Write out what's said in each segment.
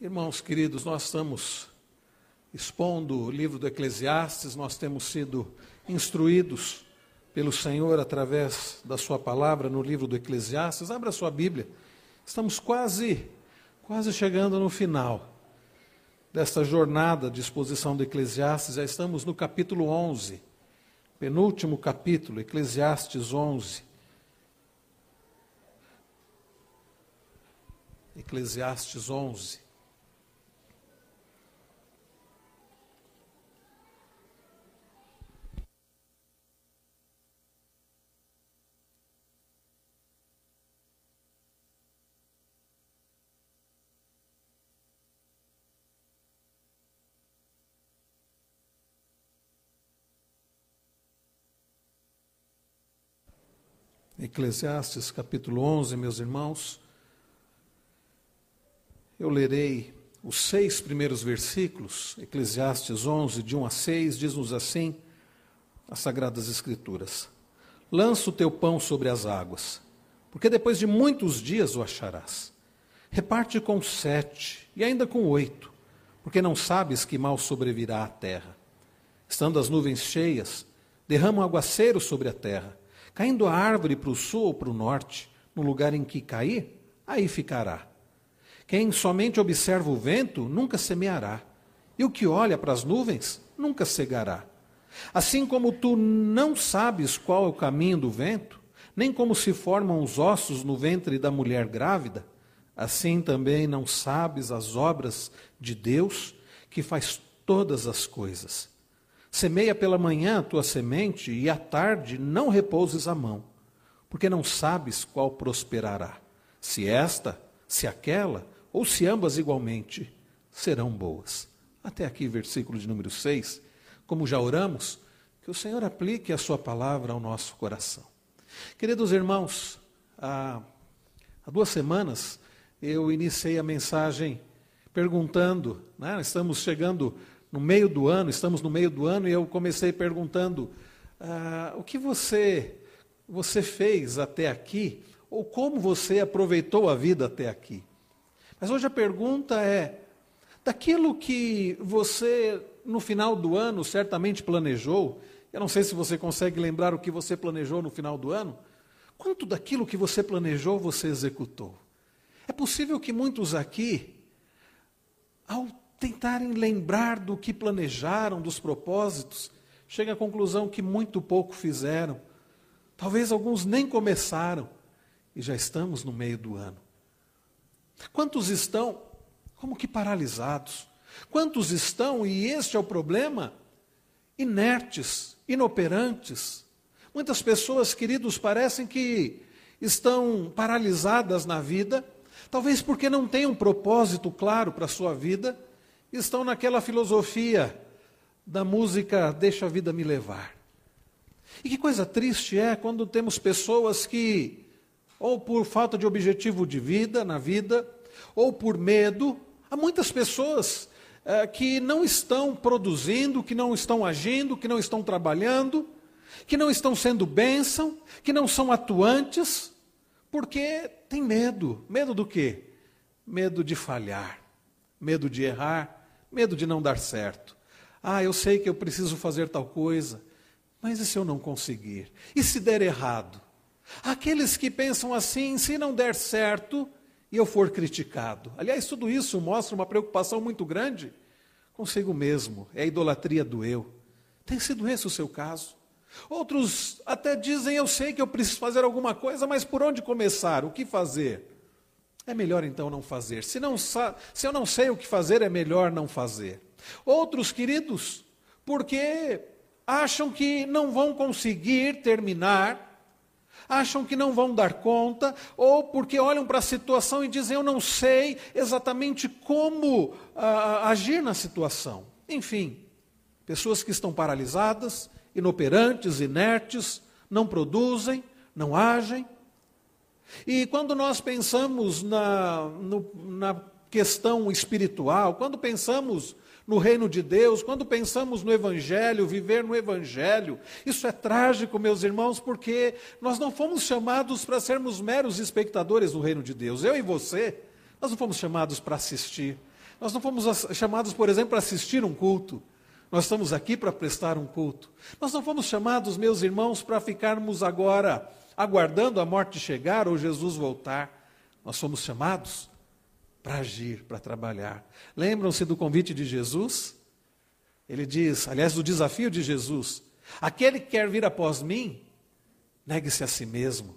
Irmãos queridos, nós estamos expondo o livro do Eclesiastes, nós temos sido instruídos pelo Senhor através da Sua palavra no livro do Eclesiastes. Abra sua Bíblia, estamos quase, quase chegando no final desta jornada de exposição do Eclesiastes, já estamos no capítulo 11, penúltimo capítulo, Eclesiastes 11. Eclesiastes 11. Eclesiastes capítulo 11, meus irmãos. Eu lerei os seis primeiros versículos, Eclesiastes 11, de 1 a 6, diz-nos assim as Sagradas Escrituras: Lança o teu pão sobre as águas, porque depois de muitos dias o acharás. Reparte com sete, e ainda com oito, porque não sabes que mal sobrevirá à terra. Estando as nuvens cheias, derrama um aguaceiro sobre a terra Caindo a árvore para o sul ou para o norte, no lugar em que cair, aí ficará. Quem somente observa o vento nunca semeará, e o que olha para as nuvens nunca cegará. Assim como tu não sabes qual é o caminho do vento, nem como se formam os ossos no ventre da mulher grávida, assim também não sabes as obras de Deus, que faz todas as coisas. Semeia pela manhã a tua semente e à tarde não repouses a mão, porque não sabes qual prosperará, se esta, se aquela, ou se ambas igualmente serão boas. Até aqui, versículo de número 6. Como já oramos, que o Senhor aplique a Sua palavra ao nosso coração. Queridos irmãos, há, há duas semanas eu iniciei a mensagem perguntando, né, estamos chegando no meio do ano, estamos no meio do ano, e eu comecei perguntando: ah, o que você, você fez até aqui, ou como você aproveitou a vida até aqui? Mas hoje a pergunta é: daquilo que você, no final do ano, certamente planejou, eu não sei se você consegue lembrar o que você planejou no final do ano, quanto daquilo que você planejou você executou? É possível que muitos aqui, ao tentarem lembrar do que planejaram, dos propósitos, chega à conclusão que muito pouco fizeram. Talvez alguns nem começaram e já estamos no meio do ano. Quantos estão como que paralisados? Quantos estão, e este é o problema, inertes, inoperantes? Muitas pessoas, queridos, parecem que estão paralisadas na vida, talvez porque não têm um propósito claro para a sua vida, estão naquela filosofia da música Deixa a vida me levar. E que coisa triste é quando temos pessoas que, ou por falta de objetivo de vida na vida, ou por medo, há muitas pessoas é, que não estão produzindo, que não estão agindo, que não estão trabalhando, que não estão sendo bênção, que não são atuantes, porque tem medo. Medo do quê? Medo de falhar, medo de errar, medo de não dar certo. Ah, eu sei que eu preciso fazer tal coisa, mas e se eu não conseguir? E se der errado? Aqueles que pensam assim, se não der certo e eu for criticado. Aliás, tudo isso mostra uma preocupação muito grande consigo mesmo, é a idolatria do eu. Tem sido esse o seu caso? Outros até dizem: Eu sei que eu preciso fazer alguma coisa, mas por onde começar? O que fazer? É melhor então não fazer. Se, não, se eu não sei o que fazer, é melhor não fazer. Outros, queridos, porque acham que não vão conseguir terminar, acham que não vão dar conta, ou porque olham para a situação e dizem: Eu não sei exatamente como uh, agir na situação. Enfim, pessoas que estão paralisadas, inoperantes, inertes, não produzem, não agem. E quando nós pensamos na, no, na questão espiritual, quando pensamos no reino de Deus, quando pensamos no Evangelho, viver no Evangelho, isso é trágico, meus irmãos, porque nós não fomos chamados para sermos meros espectadores do reino de Deus. Eu e você, nós não fomos chamados para assistir. Nós não fomos chamados, por exemplo, para assistir um culto. Nós estamos aqui para prestar um culto. Nós não fomos chamados, meus irmãos, para ficarmos agora aguardando a morte chegar ou Jesus voltar. Nós fomos chamados para agir, para trabalhar. Lembram-se do convite de Jesus? Ele diz, aliás, do desafio de Jesus: aquele que quer vir após mim, negue-se a si mesmo.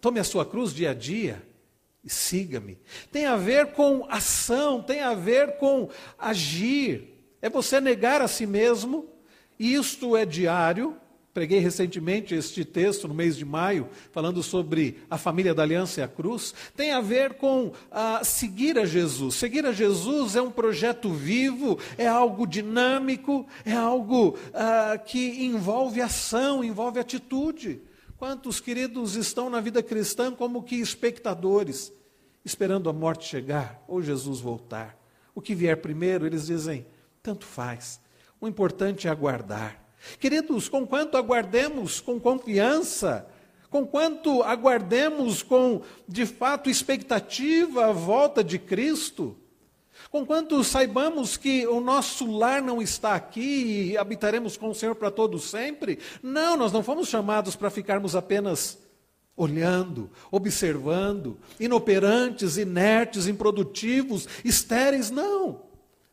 Tome a sua cruz dia a dia e siga-me. Tem a ver com ação, tem a ver com agir é você negar a si mesmo, e isto é diário. Preguei recentemente este texto no mês de maio, falando sobre a família da Aliança e a Cruz. Tem a ver com ah, seguir a Jesus. Seguir a Jesus é um projeto vivo, é algo dinâmico, é algo ah, que envolve ação, envolve atitude. Quantos queridos estão na vida cristã como que espectadores, esperando a morte chegar ou Jesus voltar? O que vier primeiro, eles dizem, tanto faz. O importante é aguardar. Queridos, com quanto aguardemos com confiança, com quanto aguardemos com, de fato, expectativa a volta de Cristo, com quanto saibamos que o nosso lar não está aqui e habitaremos com o Senhor para todo sempre, não, nós não fomos chamados para ficarmos apenas olhando, observando, inoperantes, inertes, improdutivos, estéreis, não.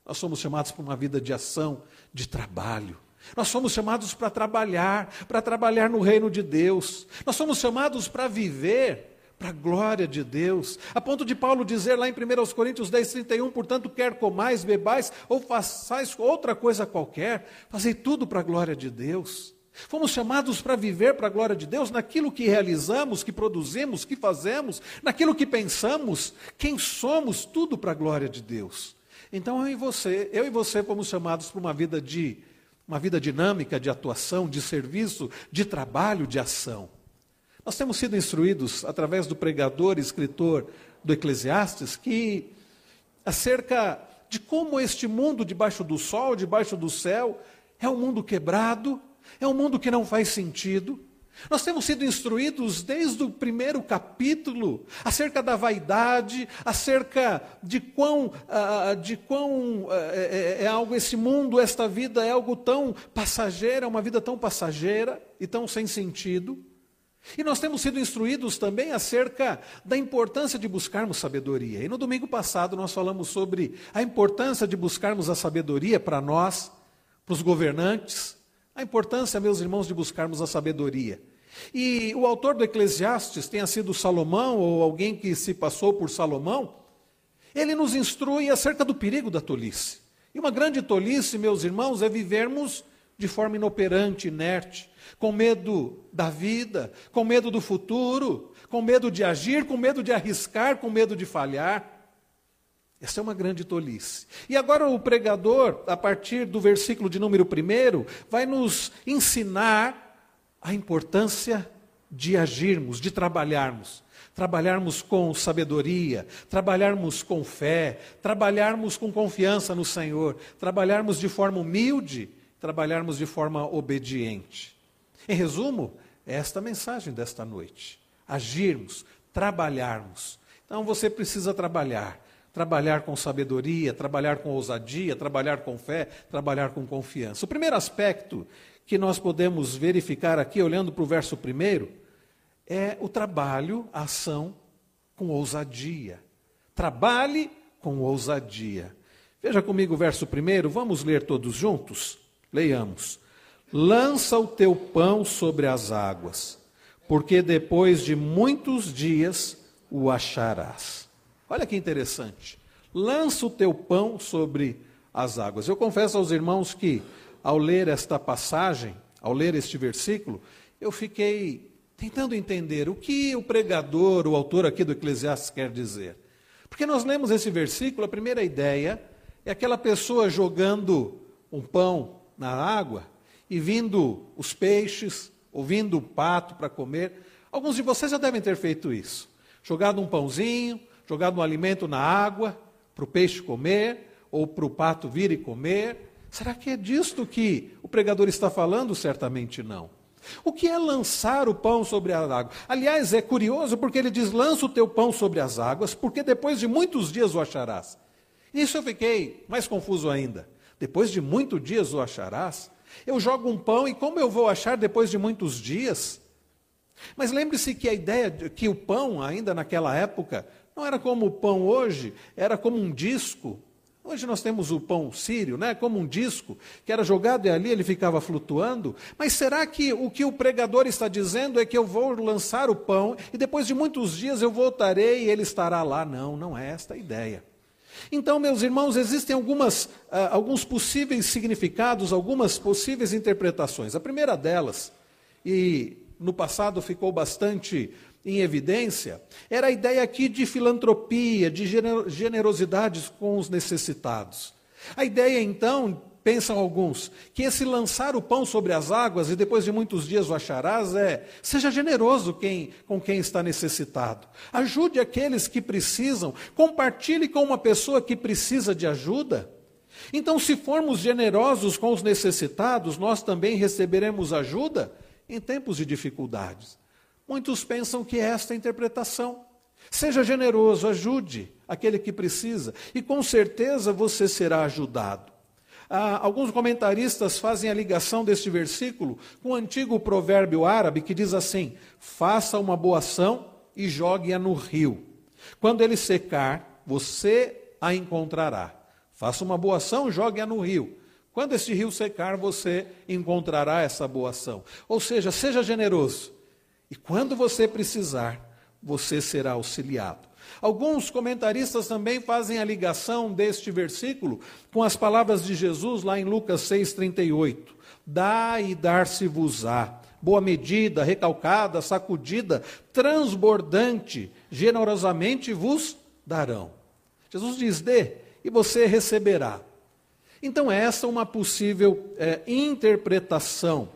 Nós somos chamados para uma vida de ação, de trabalho. Nós somos chamados para trabalhar, para trabalhar no reino de Deus. Nós somos chamados para viver para a glória de Deus. A ponto de Paulo dizer lá em 1 Coríntios 10, 31, portanto, quer comais, bebais ou façais outra coisa qualquer, fazei tudo para a glória de Deus. Fomos chamados para viver para a glória de Deus naquilo que realizamos, que produzimos, que fazemos, naquilo que pensamos, quem somos, tudo para a glória de Deus. Então eu e você, eu e você fomos chamados para uma vida de uma vida dinâmica de atuação, de serviço, de trabalho, de ação. Nós temos sido instruídos através do pregador e escritor do Eclesiastes que acerca de como este mundo debaixo do sol, debaixo do céu, é um mundo quebrado, é um mundo que não faz sentido, nós temos sido instruídos desde o primeiro capítulo acerca da vaidade, acerca de quão, uh, de quão uh, é, é, algo esse mundo, esta vida é algo tão passageira, uma vida tão passageira e tão sem sentido. E nós temos sido instruídos também acerca da importância de buscarmos sabedoria. E no domingo passado nós falamos sobre a importância de buscarmos a sabedoria para nós, para os governantes, a importância, meus irmãos, de buscarmos a sabedoria. E o autor do Eclesiastes, tenha sido Salomão ou alguém que se passou por Salomão, ele nos instrui acerca do perigo da tolice. E uma grande tolice, meus irmãos, é vivermos de forma inoperante, inerte, com medo da vida, com medo do futuro, com medo de agir, com medo de arriscar, com medo de falhar. Essa é uma grande tolice. E agora o pregador, a partir do versículo de número 1, vai nos ensinar a importância de agirmos, de trabalharmos. Trabalharmos com sabedoria, trabalharmos com fé, trabalharmos com confiança no Senhor, trabalharmos de forma humilde, trabalharmos de forma obediente. Em resumo, é esta a mensagem desta noite. Agirmos, trabalharmos. Então você precisa trabalhar. Trabalhar com sabedoria, trabalhar com ousadia, trabalhar com fé, trabalhar com confiança. O primeiro aspecto que nós podemos verificar aqui, olhando para o verso primeiro, é o trabalho, a ação com ousadia. Trabalhe com ousadia. Veja comigo o verso primeiro, vamos ler todos juntos? Leiamos. Lança o teu pão sobre as águas, porque depois de muitos dias o acharás. Olha que interessante. Lança o teu pão sobre as águas. Eu confesso aos irmãos que ao ler esta passagem, ao ler este versículo, eu fiquei tentando entender o que o pregador, o autor aqui do Eclesiastes quer dizer. Porque nós lemos esse versículo, a primeira ideia é aquela pessoa jogando um pão na água e vindo os peixes, ouvindo o pato para comer. Alguns de vocês já devem ter feito isso. Jogado um pãozinho, jogado um alimento na água para o peixe comer, ou para o pato vir e comer. Será que é disto que o pregador está falando? Certamente não. O que é lançar o pão sobre a água? Aliás, é curioso porque ele diz: lança o teu pão sobre as águas, porque depois de muitos dias o acharás. Nisso eu fiquei mais confuso ainda. Depois de muitos dias o acharás. Eu jogo um pão e como eu vou achar depois de muitos dias? Mas lembre-se que a ideia de que o pão, ainda naquela época, não era como o pão hoje, era como um disco. Hoje nós temos o pão sírio, né? como um disco, que era jogado e ali ele ficava flutuando. Mas será que o que o pregador está dizendo é que eu vou lançar o pão e depois de muitos dias eu voltarei e ele estará lá? Não, não é esta a ideia. Então, meus irmãos, existem algumas, uh, alguns possíveis significados, algumas possíveis interpretações. A primeira delas, e no passado ficou bastante em evidência, era a ideia aqui de filantropia, de generosidade com os necessitados. A ideia, então, pensam alguns, que esse lançar o pão sobre as águas e depois de muitos dias o acharás é: seja generoso quem, com quem está necessitado, ajude aqueles que precisam, compartilhe com uma pessoa que precisa de ajuda. Então, se formos generosos com os necessitados, nós também receberemos ajuda em tempos de dificuldades. Muitos pensam que é esta a interpretação. Seja generoso, ajude aquele que precisa, e com certeza você será ajudado. Ah, alguns comentaristas fazem a ligação deste versículo com o antigo provérbio árabe que diz assim: faça uma boa ação e jogue-a no rio. Quando ele secar, você a encontrará. Faça uma boa ação, jogue-a no rio. Quando esse rio secar, você encontrará essa boa ação. Ou seja, seja generoso. E quando você precisar, você será auxiliado. Alguns comentaristas também fazem a ligação deste versículo com as palavras de Jesus lá em Lucas 6,38. Dá e dar-se-vos-á. Boa medida, recalcada, sacudida, transbordante, generosamente vos darão. Jesus diz: dê e você receberá. Então, essa é uma possível é, interpretação.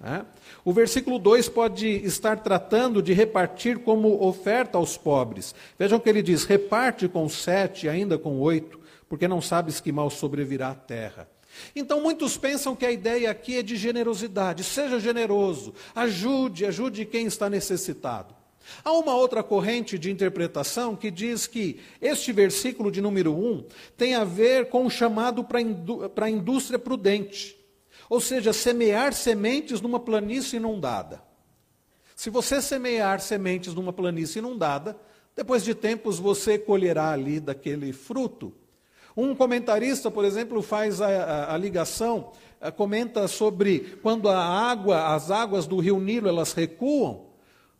Né? O versículo 2 pode estar tratando de repartir como oferta aos pobres. Vejam que ele diz: reparte com sete, ainda com oito, porque não sabes que mal sobrevirá à terra. Então, muitos pensam que a ideia aqui é de generosidade. Seja generoso, ajude, ajude quem está necessitado. Há uma outra corrente de interpretação que diz que este versículo de número 1 tem a ver com o chamado para a indústria prudente, ou seja, semear sementes numa planície inundada. Se você semear sementes numa planície inundada, depois de tempos você colherá ali daquele fruto. Um comentarista, por exemplo, faz a, a, a ligação, a, comenta sobre quando a água, as águas do rio Nilo, elas recuam,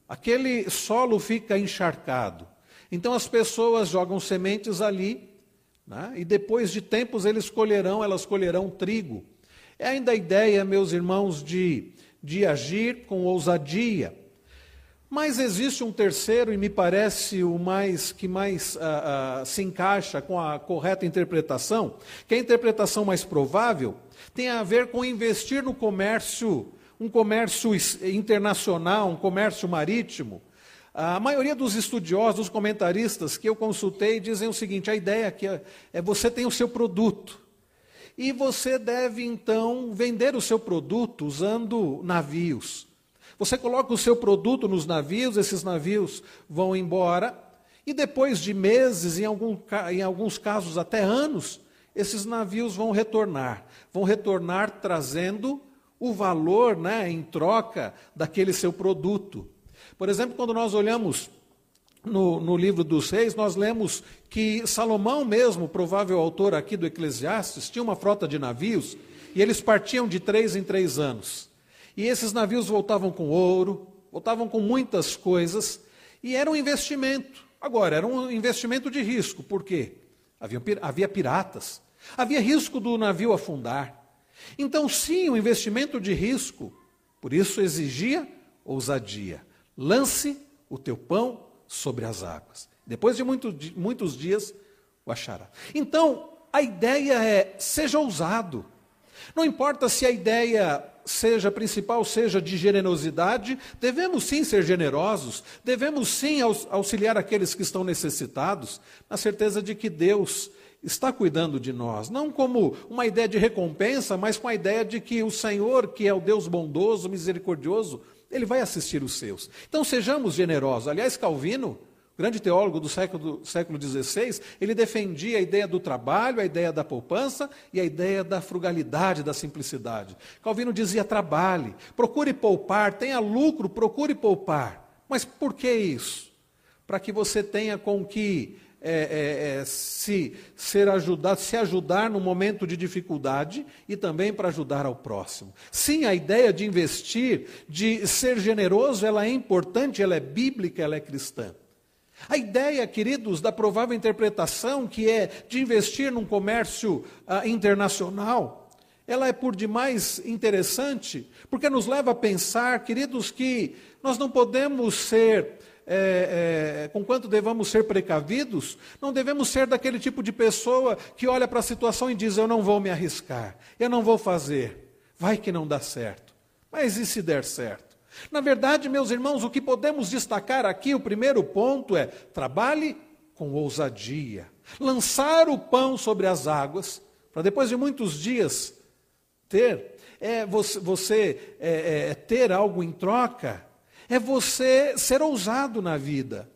Aquele solo fica encharcado. Então as pessoas jogam sementes ali, né? e depois de tempos eles colherão, elas colherão trigo. É ainda a ideia, meus irmãos, de, de agir com ousadia. Mas existe um terceiro, e me parece o mais que mais ah, ah, se encaixa com a correta interpretação, que é a interpretação mais provável, tem a ver com investir no comércio um comércio internacional, um comércio marítimo. A maioria dos estudiosos, dos comentaristas que eu consultei, dizem o seguinte: a ideia aqui é, é você tem o seu produto. E você deve então vender o seu produto usando navios. Você coloca o seu produto nos navios, esses navios vão embora, e depois de meses, em, algum, em alguns casos até anos, esses navios vão retornar. Vão retornar trazendo o valor né, em troca daquele seu produto. Por exemplo, quando nós olhamos no, no, livro dos reis, nós lemos que Salomão mesmo, provável autor aqui do Eclesiastes, tinha uma frota de navios e eles partiam de três em três anos. E esses navios voltavam com ouro, voltavam com muitas coisas e era um investimento. Agora, era um investimento de risco, por quê? Havia, havia piratas, havia risco do navio afundar. Então, sim, o investimento de risco, por isso exigia ousadia. Lance o teu pão sobre as águas. Depois de muito, muitos dias, o achará. Então, a ideia é: seja ousado. Não importa se a ideia seja principal, seja de generosidade, devemos sim ser generosos, devemos sim auxiliar aqueles que estão necessitados, na certeza de que Deus está cuidando de nós, não como uma ideia de recompensa, mas com a ideia de que o Senhor, que é o Deus bondoso, misericordioso, ele vai assistir os seus. Então sejamos generosos. Aliás, Calvino, grande teólogo do século, século XVI, ele defendia a ideia do trabalho, a ideia da poupança e a ideia da frugalidade, da simplicidade. Calvino dizia: trabalhe, procure poupar, tenha lucro, procure poupar. Mas por que isso? Para que você tenha com que é, é, é, se ser ajudado, se ajudar no momento de dificuldade e também para ajudar ao próximo. Sim, a ideia de investir, de ser generoso, ela é importante, ela é bíblica, ela é cristã. A ideia, queridos, da provável interpretação, que é de investir num comércio ah, internacional, ela é por demais interessante, porque nos leva a pensar, queridos, que nós não podemos ser, é, é, com quanto devamos ser precavidos, não devemos ser daquele tipo de pessoa que olha para a situação e diz: Eu não vou me arriscar, eu não vou fazer, vai que não dá certo. Mas e se der certo? Na verdade, meus irmãos, o que podemos destacar aqui, o primeiro ponto é: trabalhe com ousadia. Lançar o pão sobre as águas, para depois de muitos dias ter, é você, você é, é, ter algo em troca, é você ser ousado na vida.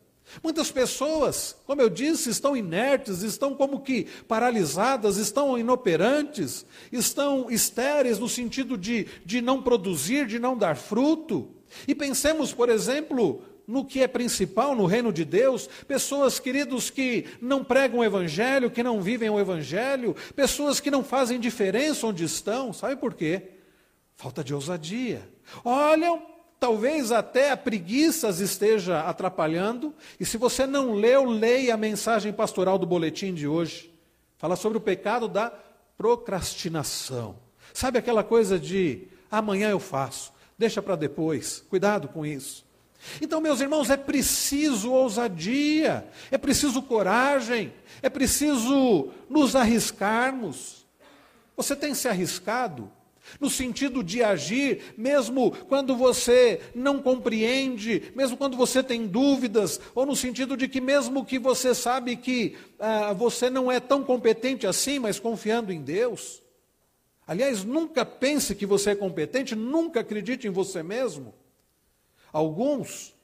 Muitas pessoas, como eu disse, estão inertes, estão como que paralisadas, estão inoperantes, estão estéreis no sentido de, de não produzir, de não dar fruto. E pensemos, por exemplo, no que é principal no reino de Deus, pessoas, queridos, que não pregam o Evangelho, que não vivem o Evangelho, pessoas que não fazem diferença onde estão, sabe por quê? Falta de ousadia. Olham Talvez até a preguiça esteja atrapalhando. E se você não leu, leia a mensagem pastoral do boletim de hoje. Fala sobre o pecado da procrastinação. Sabe aquela coisa de amanhã eu faço, deixa para depois. Cuidado com isso. Então, meus irmãos, é preciso ousadia, é preciso coragem, é preciso nos arriscarmos. Você tem se arriscado? No sentido de agir, mesmo quando você não compreende, mesmo quando você tem dúvidas, ou no sentido de que, mesmo que você sabe que ah, você não é tão competente assim, mas confiando em Deus. Aliás, nunca pense que você é competente, nunca acredite em você mesmo. Alguns,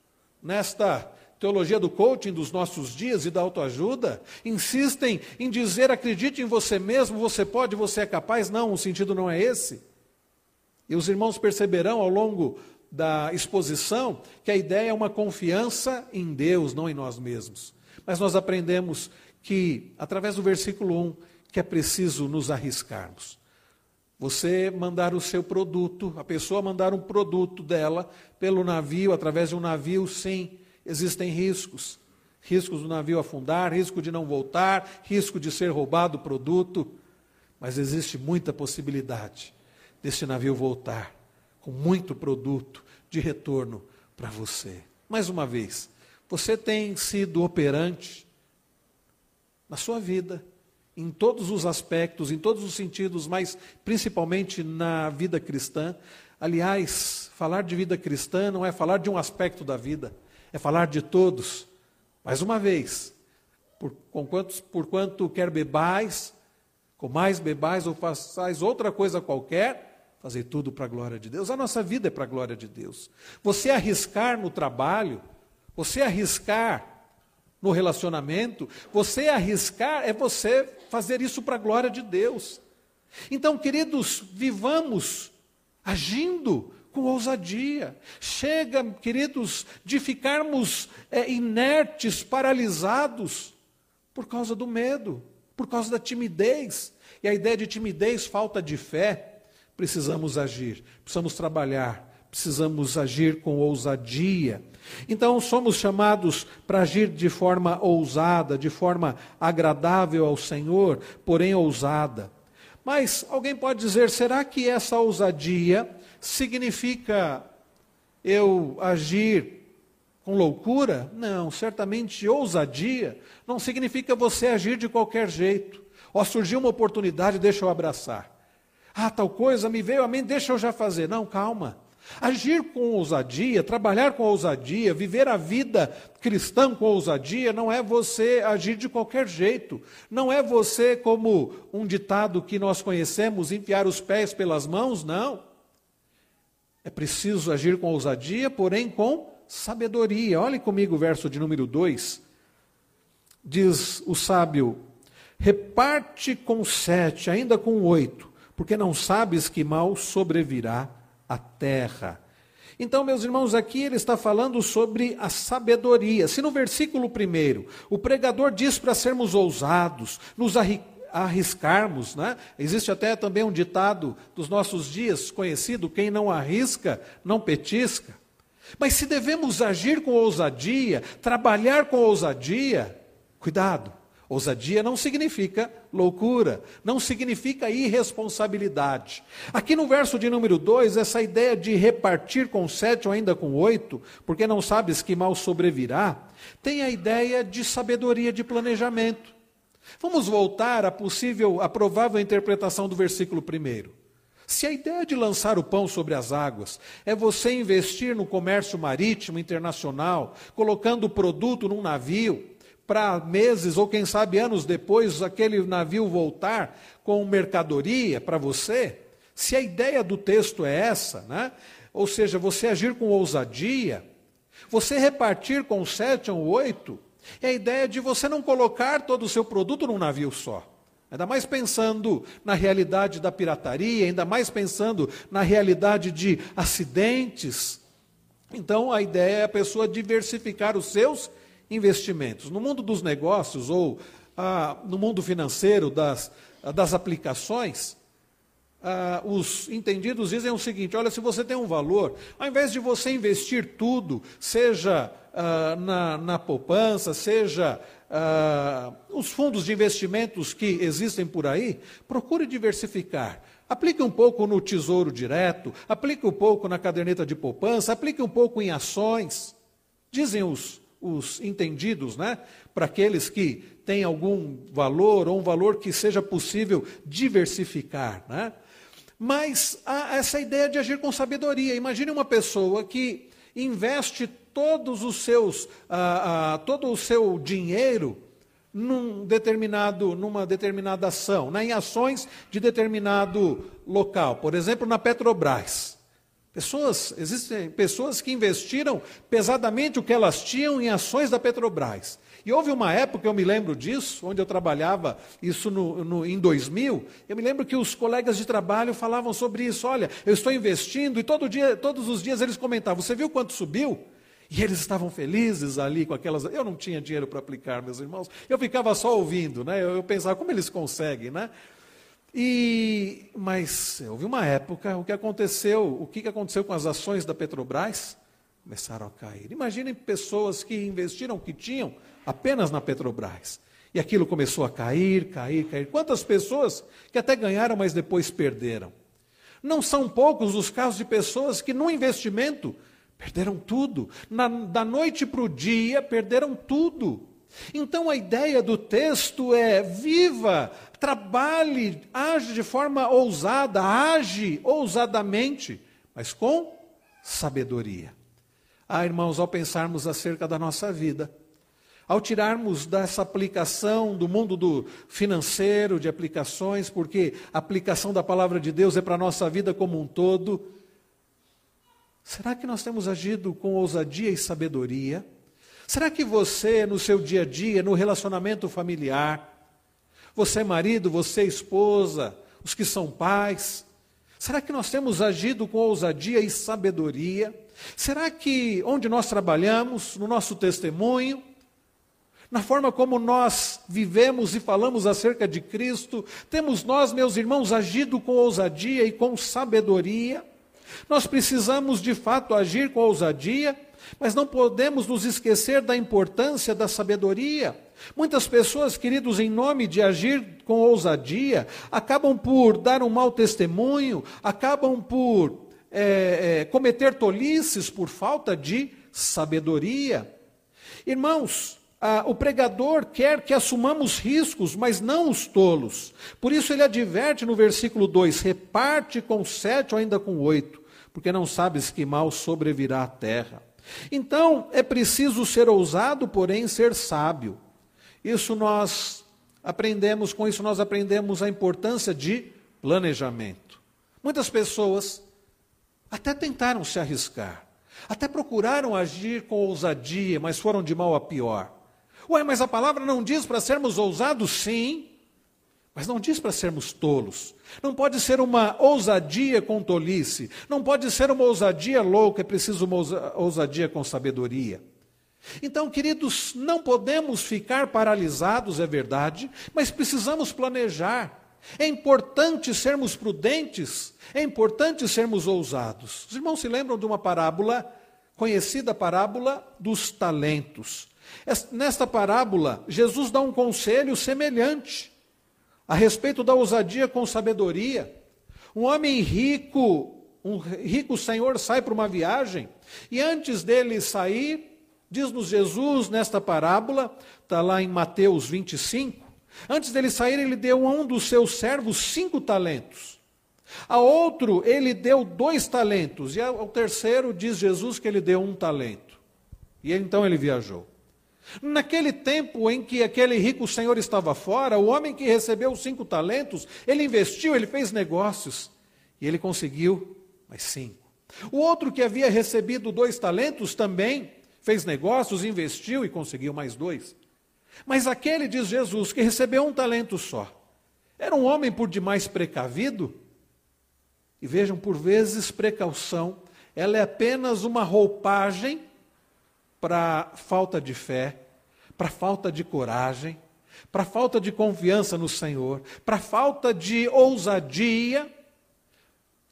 nesta teologia do coaching dos nossos dias e da autoajuda, insistem em dizer acredite em você mesmo, você pode, você é capaz. Não, o sentido não é esse. E os irmãos perceberão ao longo da exposição que a ideia é uma confiança em Deus, não em nós mesmos. Mas nós aprendemos que, através do versículo 1, que é preciso nos arriscarmos. Você mandar o seu produto, a pessoa mandar um produto dela pelo navio, através de um navio, sim, existem riscos. Riscos do navio afundar, risco de não voltar, risco de ser roubado o produto, mas existe muita possibilidade desse navio voltar com muito produto de retorno para você. Mais uma vez, você tem sido operante na sua vida, em todos os aspectos, em todos os sentidos, mas principalmente na vida cristã. Aliás, falar de vida cristã não é falar de um aspecto da vida, é falar de todos. Mais uma vez, por, quantos, por quanto quer bebais, com mais bebais ou façais outra coisa qualquer, fazer tudo para a glória de Deus. A nossa vida é para a glória de Deus. Você arriscar no trabalho, você arriscar no relacionamento, você arriscar é você fazer isso para a glória de Deus. Então, queridos, vivamos agindo com ousadia. Chega, queridos, de ficarmos é, inertes, paralisados por causa do medo, por causa da timidez. E a ideia de timidez, falta de fé, precisamos agir, precisamos trabalhar, precisamos agir com ousadia. Então, somos chamados para agir de forma ousada, de forma agradável ao Senhor, porém ousada. Mas alguém pode dizer: será que essa ousadia significa eu agir com loucura? Não, certamente ousadia não significa você agir de qualquer jeito. Ó, surgiu uma oportunidade, deixa eu abraçar. Ah, tal coisa me veio a mim, deixa eu já fazer. Não, calma. Agir com ousadia, trabalhar com ousadia, viver a vida cristã com ousadia, não é você agir de qualquer jeito. Não é você, como um ditado que nós conhecemos, enfiar os pés pelas mãos, não. É preciso agir com ousadia, porém com sabedoria. Olhe comigo o verso de número 2 diz o sábio, reparte com sete, ainda com oito, porque não sabes que mal sobrevirá à terra. Então, meus irmãos, aqui ele está falando sobre a sabedoria. Se no versículo primeiro o pregador diz para sermos ousados, nos arriscarmos, né? existe até também um ditado dos nossos dias conhecido: quem não arrisca, não petisca. Mas se devemos agir com ousadia, trabalhar com ousadia, cuidado, ousadia não significa loucura, não significa irresponsabilidade. Aqui no verso de número 2, essa ideia de repartir com sete ou ainda com oito, porque não sabes que mal sobrevirá, tem a ideia de sabedoria de planejamento. Vamos voltar à possível, à provável interpretação do versículo primeiro. Se a ideia de lançar o pão sobre as águas é você investir no comércio marítimo internacional, colocando o produto num navio, para meses ou quem sabe anos depois aquele navio voltar com mercadoria para você, se a ideia do texto é essa, né? ou seja, você agir com ousadia, você repartir com sete ou oito, é a ideia de você não colocar todo o seu produto num navio só. Ainda mais pensando na realidade da pirataria, ainda mais pensando na realidade de acidentes. Então, a ideia é a pessoa diversificar os seus investimentos. No mundo dos negócios ou ah, no mundo financeiro das, das aplicações, ah, os entendidos dizem o seguinte: olha, se você tem um valor, ao invés de você investir tudo, seja ah, na, na poupança, seja ah, os fundos de investimentos que existem por aí, procure diversificar. Aplique um pouco no tesouro direto, aplique um pouco na caderneta de poupança, aplique um pouco em ações. Dizem os, os entendidos, né? Para aqueles que têm algum valor ou um valor que seja possível diversificar, né? Mas há essa ideia de agir com sabedoria. Imagine uma pessoa que investe todos os seus, ah, ah, todo o seu dinheiro num determinado, numa determinada ação, né, em ações de determinado local, por exemplo, na Petrobras. Pessoas, existem pessoas que investiram pesadamente o que elas tinham em ações da Petrobras. E houve uma época, eu me lembro disso, onde eu trabalhava, isso no, no, em 2000, eu me lembro que os colegas de trabalho falavam sobre isso. Olha, eu estou investindo, e todo dia, todos os dias eles comentavam: Você viu quanto subiu? E eles estavam felizes ali com aquelas. Eu não tinha dinheiro para aplicar, meus irmãos. Eu ficava só ouvindo, né? Eu, eu pensava como eles conseguem, né? E mas houve uma época, o que aconteceu? O que aconteceu com as ações da Petrobras? Começaram a cair. Imaginem pessoas que investiram o que tinham apenas na Petrobras. E aquilo começou a cair, cair, cair. Quantas pessoas que até ganharam, mas depois perderam? Não são poucos os casos de pessoas que no investimento Perderam tudo. Na, da noite para o dia, perderam tudo. Então a ideia do texto é: viva, trabalhe, age de forma ousada, age ousadamente, mas com sabedoria. Ah, irmãos, ao pensarmos acerca da nossa vida, ao tirarmos dessa aplicação do mundo do financeiro, de aplicações, porque a aplicação da palavra de Deus é para a nossa vida como um todo, Será que nós temos agido com ousadia e sabedoria? Será que você, no seu dia a dia, no relacionamento familiar, você é marido, você é esposa, os que são pais, será que nós temos agido com ousadia e sabedoria? Será que onde nós trabalhamos, no nosso testemunho, na forma como nós vivemos e falamos acerca de Cristo, temos nós, meus irmãos, agido com ousadia e com sabedoria? Nós precisamos de fato agir com ousadia, mas não podemos nos esquecer da importância da sabedoria. Muitas pessoas, queridos, em nome de agir com ousadia, acabam por dar um mau testemunho, acabam por é, é, cometer tolices por falta de sabedoria. Irmãos, ah, o pregador quer que assumamos riscos, mas não os tolos. Por isso ele adverte no versículo 2: reparte com sete ou ainda com oito, porque não sabes que mal sobrevirá à terra. Então é preciso ser ousado, porém ser sábio. Isso nós aprendemos, com isso nós aprendemos a importância de planejamento. Muitas pessoas até tentaram se arriscar, até procuraram agir com ousadia, mas foram de mal a pior. Ué, mas a palavra não diz para sermos ousados? Sim, mas não diz para sermos tolos. Não pode ser uma ousadia com tolice. Não pode ser uma ousadia louca, é preciso uma ousadia com sabedoria. Então, queridos, não podemos ficar paralisados, é verdade, mas precisamos planejar. É importante sermos prudentes, é importante sermos ousados. Os irmãos se lembram de uma parábola, conhecida parábola dos talentos. Nesta parábola, Jesus dá um conselho semelhante a respeito da ousadia com sabedoria. Um homem rico, um rico senhor sai para uma viagem e antes dele sair, diz-nos Jesus nesta parábola, está lá em Mateus 25, antes dele sair, ele deu a um dos seus servos cinco talentos. A outro, ele deu dois talentos. E ao terceiro, diz Jesus que ele deu um talento. E então ele viajou. Naquele tempo em que aquele rico senhor estava fora, o homem que recebeu os cinco talentos, ele investiu, ele fez negócios e ele conseguiu mais cinco. O outro que havia recebido dois talentos também fez negócios, investiu e conseguiu mais dois. Mas aquele, diz Jesus, que recebeu um talento só, era um homem por demais precavido. E vejam, por vezes, precaução, ela é apenas uma roupagem para falta de fé, para falta de coragem, para falta de confiança no Senhor, para falta de ousadia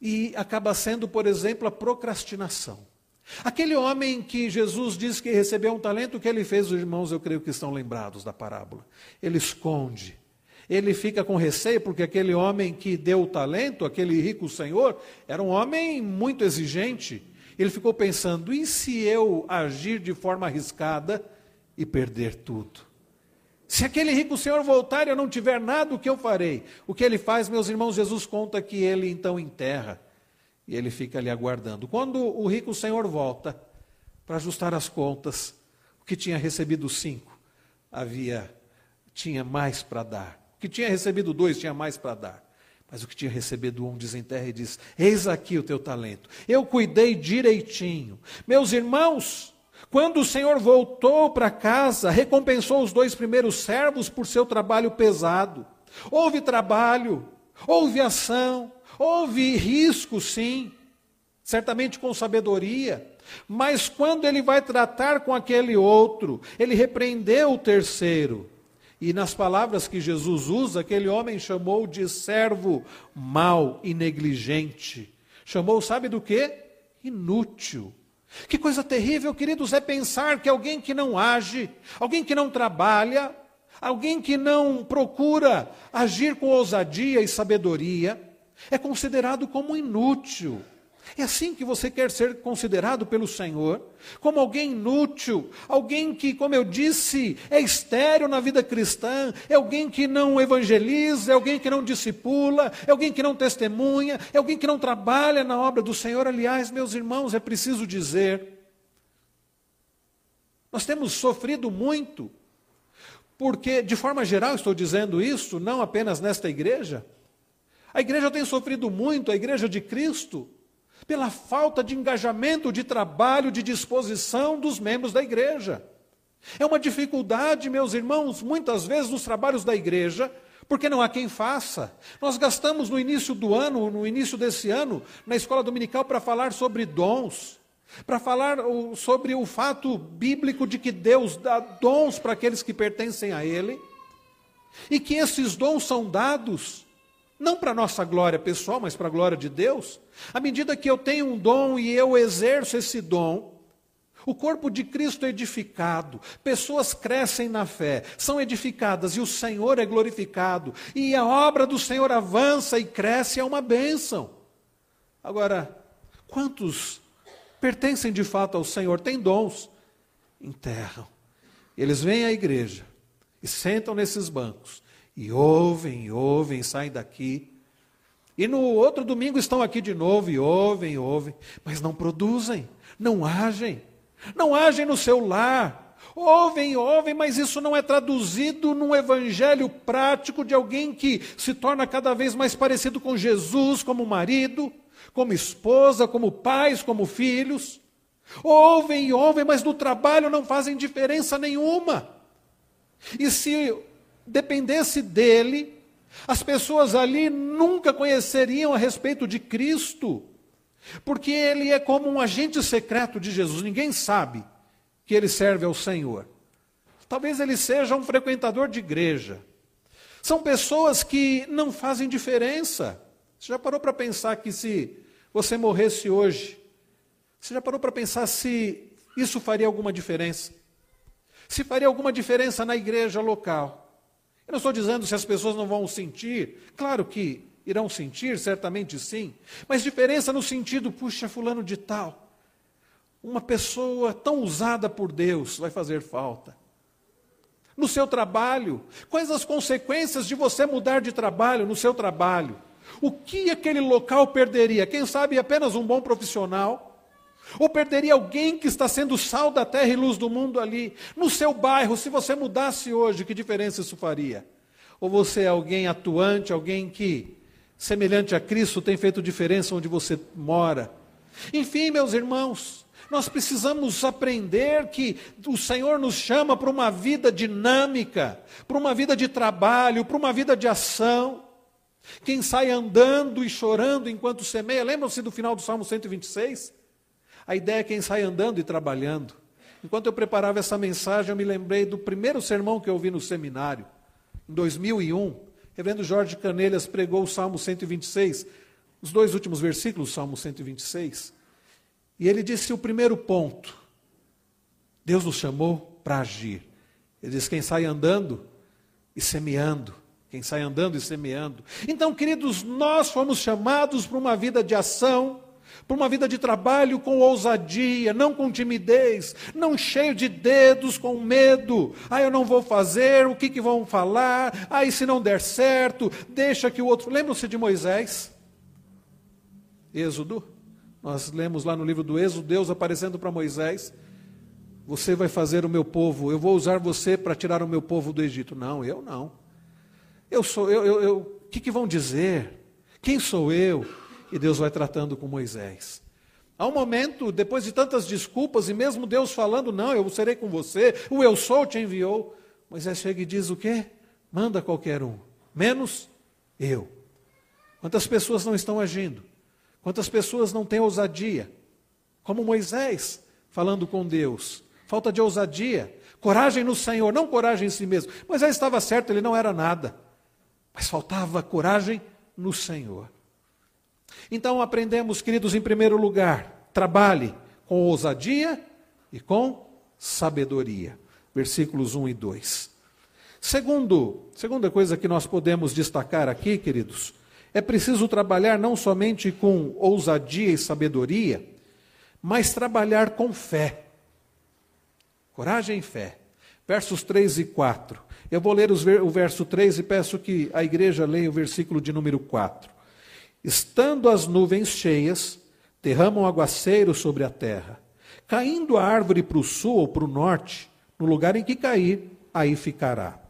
e acaba sendo, por exemplo, a procrastinação. Aquele homem que Jesus diz que recebeu um talento, o que ele fez, os irmãos, eu creio que estão lembrados da parábola. Ele esconde. Ele fica com receio, porque aquele homem que deu o talento, aquele rico senhor, era um homem muito exigente. Ele ficou pensando: e se eu agir de forma arriscada e perder tudo? Se aquele rico senhor voltar e eu não tiver nada, o que eu farei? O que ele faz, meus irmãos, Jesus conta que ele então enterra e ele fica ali aguardando. Quando o rico senhor volta para ajustar as contas, o que tinha recebido cinco havia tinha mais para dar. O que tinha recebido dois tinha mais para dar. Mas o que tinha recebido um desenterra e diz: Eis aqui o teu talento. Eu cuidei direitinho. Meus irmãos, quando o Senhor voltou para casa, recompensou os dois primeiros servos por seu trabalho pesado. Houve trabalho, houve ação, houve risco, sim, certamente com sabedoria. Mas quando ele vai tratar com aquele outro, ele repreendeu o terceiro e nas palavras que Jesus usa, aquele homem chamou de servo mau e negligente. Chamou, sabe do que? Inútil. Que coisa terrível, queridos, é pensar que alguém que não age, alguém que não trabalha, alguém que não procura agir com ousadia e sabedoria, é considerado como inútil. É assim que você quer ser considerado pelo Senhor? Como alguém inútil, alguém que, como eu disse, é estéreo na vida cristã, é alguém que não evangeliza, é alguém que não discipula, é alguém que não testemunha, é alguém que não trabalha na obra do Senhor. Aliás, meus irmãos, é preciso dizer, nós temos sofrido muito, porque, de forma geral, estou dizendo isso, não apenas nesta igreja, a igreja tem sofrido muito, a igreja de Cristo, pela falta de engajamento, de trabalho, de disposição dos membros da igreja. É uma dificuldade, meus irmãos, muitas vezes nos trabalhos da igreja, porque não há quem faça. Nós gastamos no início do ano, no início desse ano, na escola dominical para falar sobre dons, para falar sobre o fato bíblico de que Deus dá dons para aqueles que pertencem a Ele, e que esses dons são dados não para nossa glória pessoal, mas para a glória de Deus. À medida que eu tenho um dom e eu exerço esse dom, o corpo de Cristo é edificado, pessoas crescem na fé, são edificadas e o Senhor é glorificado, e a obra do Senhor avança e cresce, é uma bênção. Agora, quantos pertencem de fato ao Senhor, têm dons, enterram. Eles vêm à igreja e sentam nesses bancos e ouvem, e ouvem, saem daqui. E no outro domingo estão aqui de novo, e ouvem, e ouvem, mas não produzem, não agem, não agem no seu lar. Ouvem, ouvem, mas isso não é traduzido num evangelho prático de alguém que se torna cada vez mais parecido com Jesus, como marido, como esposa, como pais, como filhos. Ouvem ouvem, mas no trabalho não fazem diferença nenhuma. E se dependesse dele, as pessoas ali nunca conheceriam a respeito de Cristo, porque ele é como um agente secreto de Jesus, ninguém sabe que ele serve ao Senhor. Talvez ele seja um frequentador de igreja. São pessoas que não fazem diferença. Você já parou para pensar que se você morresse hoje, você já parou para pensar se isso faria alguma diferença? Se faria alguma diferença na igreja local? Eu não estou dizendo se as pessoas não vão sentir, claro que irão sentir, certamente sim, mas diferença no sentido, puxa, fulano de tal, uma pessoa tão usada por Deus vai fazer falta. No seu trabalho, quais as consequências de você mudar de trabalho no seu trabalho? O que aquele local perderia? Quem sabe apenas um bom profissional? Ou perderia alguém que está sendo sal da terra e luz do mundo ali? No seu bairro, se você mudasse hoje, que diferença isso faria? Ou você é alguém atuante, alguém que, semelhante a Cristo, tem feito diferença onde você mora? Enfim, meus irmãos, nós precisamos aprender que o Senhor nos chama para uma vida dinâmica, para uma vida de trabalho, para uma vida de ação. Quem sai andando e chorando enquanto semeia, lembram-se do final do Salmo 126? A ideia é quem sai andando e trabalhando. Enquanto eu preparava essa mensagem, eu me lembrei do primeiro sermão que eu ouvi no seminário, em 2001. O reverendo Jorge Canelhas pregou o Salmo 126, os dois últimos versículos Salmo 126. E ele disse o primeiro ponto: Deus nos chamou para agir. Ele diz: quem sai andando e semeando, quem sai andando e semeando. Então, queridos, nós fomos chamados para uma vida de ação, para uma vida de trabalho com ousadia, não com timidez, não cheio de dedos, com medo. Ah, eu não vou fazer, o que, que vão falar? Ah, e se não der certo, deixa que o outro. Lembram-se de Moisés? Êxodo. Nós lemos lá no livro do Êxodo, Deus aparecendo para Moisés. Você vai fazer o meu povo, eu vou usar você para tirar o meu povo do Egito. Não, eu não. Eu sou, eu, eu, eu o que, que vão dizer? Quem sou eu? E Deus vai tratando com Moisés. Há um momento, depois de tantas desculpas, e mesmo Deus falando, não, eu serei com você, o eu sou te enviou. Moisés chega e diz o quê? Manda qualquer um, menos eu. Quantas pessoas não estão agindo? Quantas pessoas não têm ousadia? Como Moisés falando com Deus. Falta de ousadia, coragem no Senhor, não coragem em si mesmo. Moisés estava certo, ele não era nada. Mas faltava coragem no Senhor. Então aprendemos, queridos, em primeiro lugar, trabalhe com ousadia e com sabedoria. Versículos 1 e 2. Segundo, segunda coisa que nós podemos destacar aqui, queridos, é preciso trabalhar não somente com ousadia e sabedoria, mas trabalhar com fé. Coragem e fé. Versos 3 e 4. Eu vou ler o verso 3 e peço que a igreja leia o versículo de número 4. Estando as nuvens cheias, derramam aguaceiro sobre a terra. Caindo a árvore para o sul ou para o norte, no lugar em que cair, aí ficará.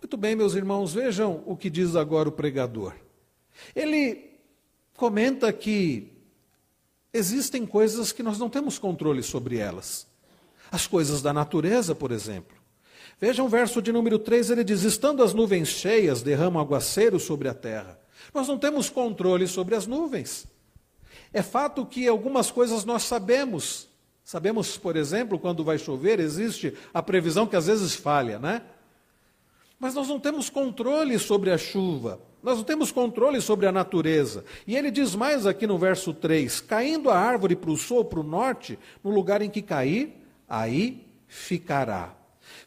Muito bem, meus irmãos, vejam o que diz agora o pregador. Ele comenta que existem coisas que nós não temos controle sobre elas. As coisas da natureza, por exemplo. Vejam o verso de número 3, ele diz: Estando as nuvens cheias, derramam aguaceiro sobre a terra. Nós não temos controle sobre as nuvens. É fato que algumas coisas nós sabemos. Sabemos, por exemplo, quando vai chover, existe a previsão que às vezes falha, né? Mas nós não temos controle sobre a chuva. Nós não temos controle sobre a natureza. E ele diz mais aqui no verso 3: caindo a árvore para o sul para o norte, no lugar em que cair, aí ficará.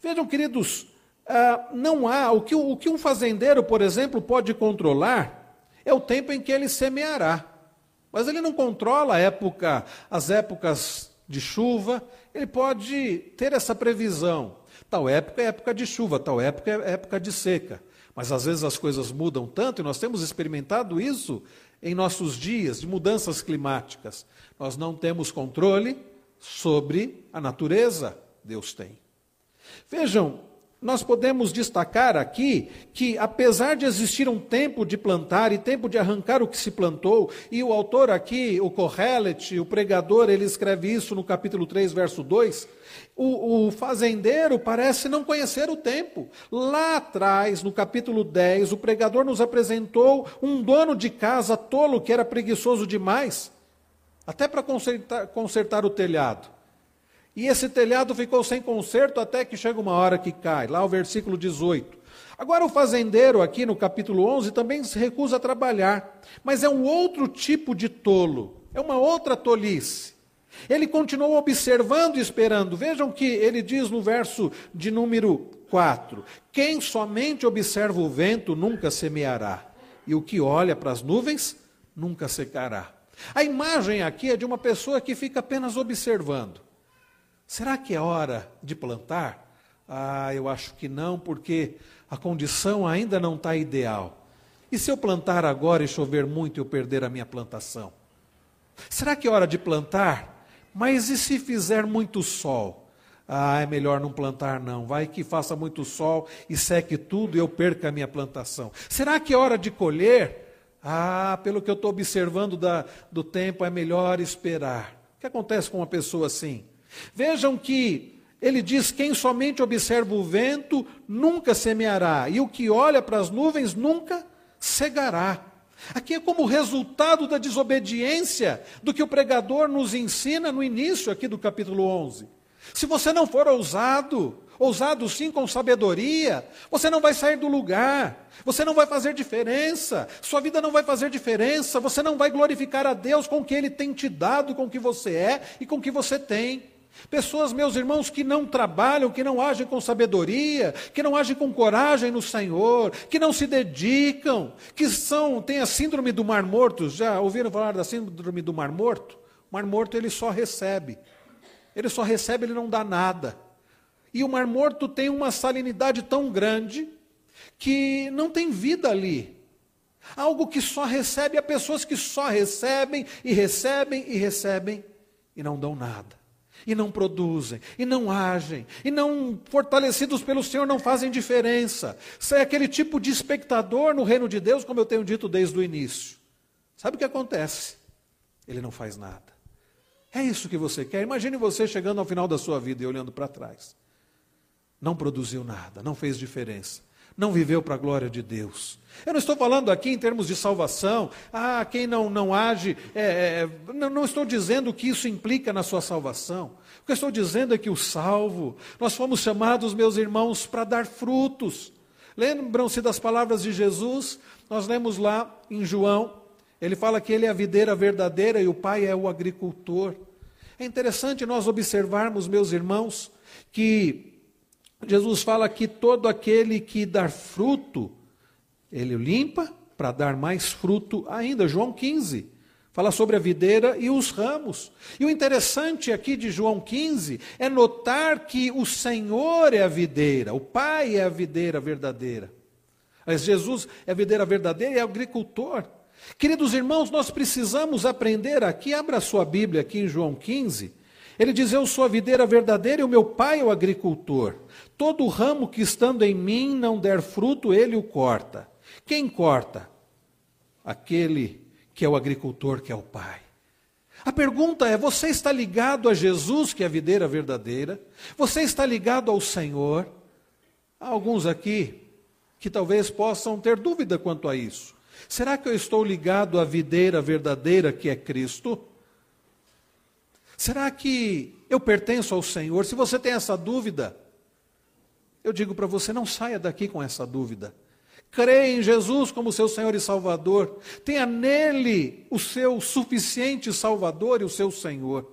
Vejam, queridos, ah, não há. O que, o que um fazendeiro, por exemplo, pode controlar é o tempo em que ele semeará. Mas ele não controla a época, as épocas de chuva, ele pode ter essa previsão. Tal época é época de chuva, tal época é época de seca. Mas às vezes as coisas mudam tanto, e nós temos experimentado isso em nossos dias, de mudanças climáticas. Nós não temos controle sobre a natureza, Deus tem. Vejam, nós podemos destacar aqui que, apesar de existir um tempo de plantar e tempo de arrancar o que se plantou, e o autor aqui, o Kohelet, o pregador, ele escreve isso no capítulo 3, verso 2, o, o, fazendeiro parece não conhecer o tempo. Lá atrás, no capítulo 10, o pregador nos apresentou um dono de casa tolo que era preguiçoso demais, até para consertar, consertar o telhado. E esse telhado ficou sem conserto até que chega uma hora que cai. Lá o versículo 18. Agora, o fazendeiro, aqui no capítulo 11, também se recusa a trabalhar, mas é um outro tipo de tolo, é uma outra tolice. Ele continuou observando e esperando. Vejam que ele diz no verso de número 4: Quem somente observa o vento nunca semeará, e o que olha para as nuvens nunca secará. A imagem aqui é de uma pessoa que fica apenas observando. Será que é hora de plantar? Ah, eu acho que não, porque a condição ainda não está ideal. E se eu plantar agora e chover muito e eu perder a minha plantação? Será que é hora de plantar? Mas e se fizer muito sol? Ah, é melhor não plantar, não. Vai que faça muito sol e seque tudo e eu perca a minha plantação. Será que é hora de colher? Ah, pelo que eu estou observando da, do tempo, é melhor esperar. O que acontece com uma pessoa assim? Vejam que ele diz: quem somente observa o vento nunca semeará, e o que olha para as nuvens nunca cegará. Aqui é como resultado da desobediência do que o pregador nos ensina no início aqui do capítulo 11. Se você não for ousado, ousado sim com sabedoria, você não vai sair do lugar, você não vai fazer diferença, sua vida não vai fazer diferença, você não vai glorificar a Deus com o que Ele tem te dado, com o que você é e com o que você tem. Pessoas, meus irmãos, que não trabalham, que não agem com sabedoria, que não agem com coragem no Senhor, que não se dedicam, que são, têm a síndrome do mar morto. Já ouviram falar da síndrome do mar morto? O mar morto ele só recebe. Ele só recebe, ele não dá nada. E o mar morto tem uma salinidade tão grande que não tem vida ali. Algo que só recebe, há pessoas que só recebem e recebem e recebem e não dão nada e não produzem, e não agem, e não, fortalecidos pelo Senhor, não fazem diferença. Você é aquele tipo de espectador no reino de Deus, como eu tenho dito desde o início. Sabe o que acontece? Ele não faz nada. É isso que você quer? Imagine você chegando ao final da sua vida e olhando para trás. Não produziu nada, não fez diferença não viveu para a glória de Deus. Eu não estou falando aqui em termos de salvação, ah, quem não, não age, é, é, não, não estou dizendo que isso implica na sua salvação. O que eu estou dizendo é que o salvo, nós fomos chamados, meus irmãos, para dar frutos. Lembram-se das palavras de Jesus? Nós lemos lá em João, ele fala que ele é a videira verdadeira e o pai é o agricultor. É interessante nós observarmos, meus irmãos, que Jesus fala que todo aquele que dar fruto, ele limpa para dar mais fruto ainda. João 15 fala sobre a videira e os ramos. E o interessante aqui de João 15 é notar que o Senhor é a videira, o Pai é a videira verdadeira. Mas Jesus é a videira verdadeira e é agricultor. Queridos irmãos, nós precisamos aprender aqui, abra sua Bíblia aqui em João 15. Ele diz: Eu sou a videira verdadeira e o meu pai é o agricultor. Todo ramo que estando em mim não der fruto, ele o corta. Quem corta? Aquele que é o agricultor, que é o Pai. A pergunta é: você está ligado a Jesus, que é a videira verdadeira? Você está ligado ao Senhor? Há alguns aqui que talvez possam ter dúvida quanto a isso. Será que eu estou ligado à videira verdadeira, que é Cristo? Será que eu pertenço ao Senhor? Se você tem essa dúvida, eu digo para você: não saia daqui com essa dúvida. Creia em Jesus como seu Senhor e Salvador. Tenha nele o seu suficiente Salvador e o seu Senhor.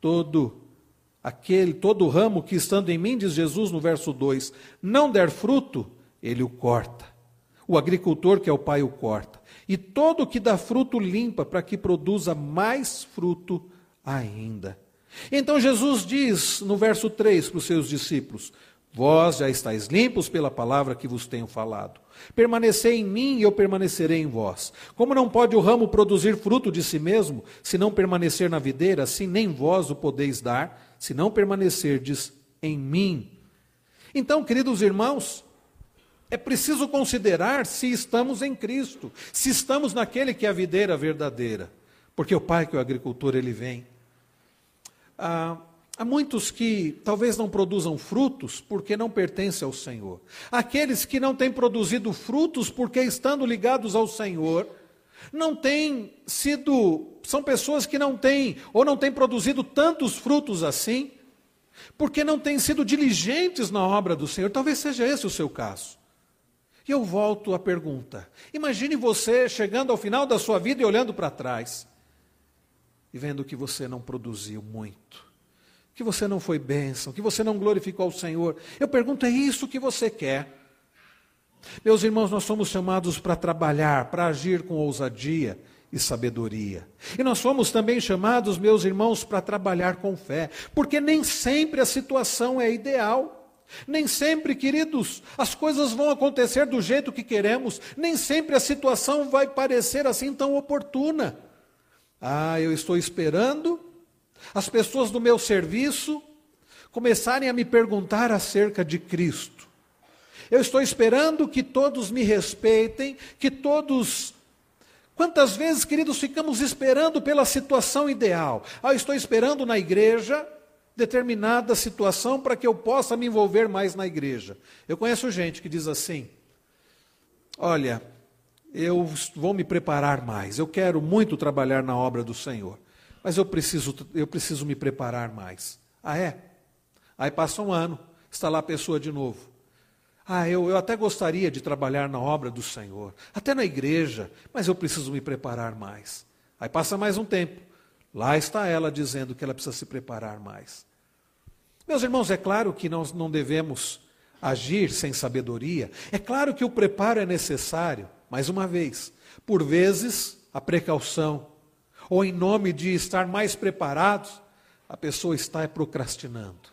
Todo aquele, todo ramo que estando em mim, diz Jesus no verso 2, não der fruto, ele o corta. O agricultor, que é o pai, o corta. E todo que dá fruto limpa para que produza mais fruto ainda. Então Jesus diz no verso 3 para os seus discípulos: Vós já estáis limpos pela palavra que vos tenho falado. Permanecei em mim e eu permanecerei em vós. Como não pode o ramo produzir fruto de si mesmo, se não permanecer na videira, assim nem vós o podeis dar, se não permanecerdes em mim. Então, queridos irmãos, é preciso considerar se estamos em Cristo, se estamos naquele que é a videira verdadeira, porque o Pai que é o agricultor, ele vem. Ah, há muitos que talvez não produzam frutos porque não pertencem ao Senhor. Aqueles que não têm produzido frutos porque estando ligados ao Senhor, não têm sido, são pessoas que não têm ou não têm produzido tantos frutos assim, porque não têm sido diligentes na obra do Senhor. Talvez seja esse o seu caso. E eu volto à pergunta: imagine você chegando ao final da sua vida e olhando para trás e vendo que você não produziu muito, que você não foi bênção, que você não glorificou ao Senhor. Eu pergunto: é isso que você quer? Meus irmãos, nós somos chamados para trabalhar, para agir com ousadia e sabedoria. E nós fomos também chamados, meus irmãos, para trabalhar com fé, porque nem sempre a situação é ideal. Nem sempre, queridos, as coisas vão acontecer do jeito que queremos, nem sempre a situação vai parecer assim tão oportuna. Ah, eu estou esperando as pessoas do meu serviço começarem a me perguntar acerca de Cristo. Eu estou esperando que todos me respeitem, que todos. Quantas vezes, queridos, ficamos esperando pela situação ideal? Ah, eu estou esperando na igreja determinada situação para que eu possa me envolver mais na igreja. Eu conheço gente que diz assim: Olha, eu vou me preparar mais, eu quero muito trabalhar na obra do Senhor, mas eu preciso, eu preciso me preparar mais. Ah, é? Aí passa um ano, está lá a pessoa de novo. Ah, eu, eu até gostaria de trabalhar na obra do Senhor, até na igreja, mas eu preciso me preparar mais. Aí passa mais um tempo. Lá está ela dizendo que ela precisa se preparar mais. Meus irmãos, é claro que nós não devemos agir sem sabedoria. É claro que o preparo é necessário, mais uma vez. Por vezes, a precaução, ou em nome de estar mais preparados, a pessoa está procrastinando.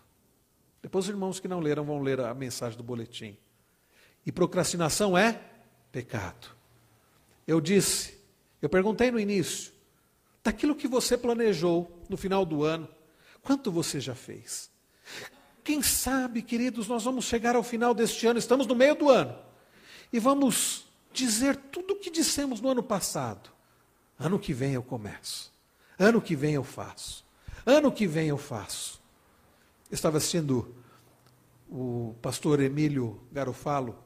Depois os irmãos que não leram vão ler a mensagem do boletim. E procrastinação é pecado. Eu disse, eu perguntei no início, daquilo que você planejou no final do ano, quanto você já fez? Quem sabe, queridos, nós vamos chegar ao final deste ano, estamos no meio do ano, e vamos dizer tudo o que dissemos no ano passado. Ano que vem eu começo, ano que vem eu faço, ano que vem eu faço. Estava assistindo o pastor Emílio Garofalo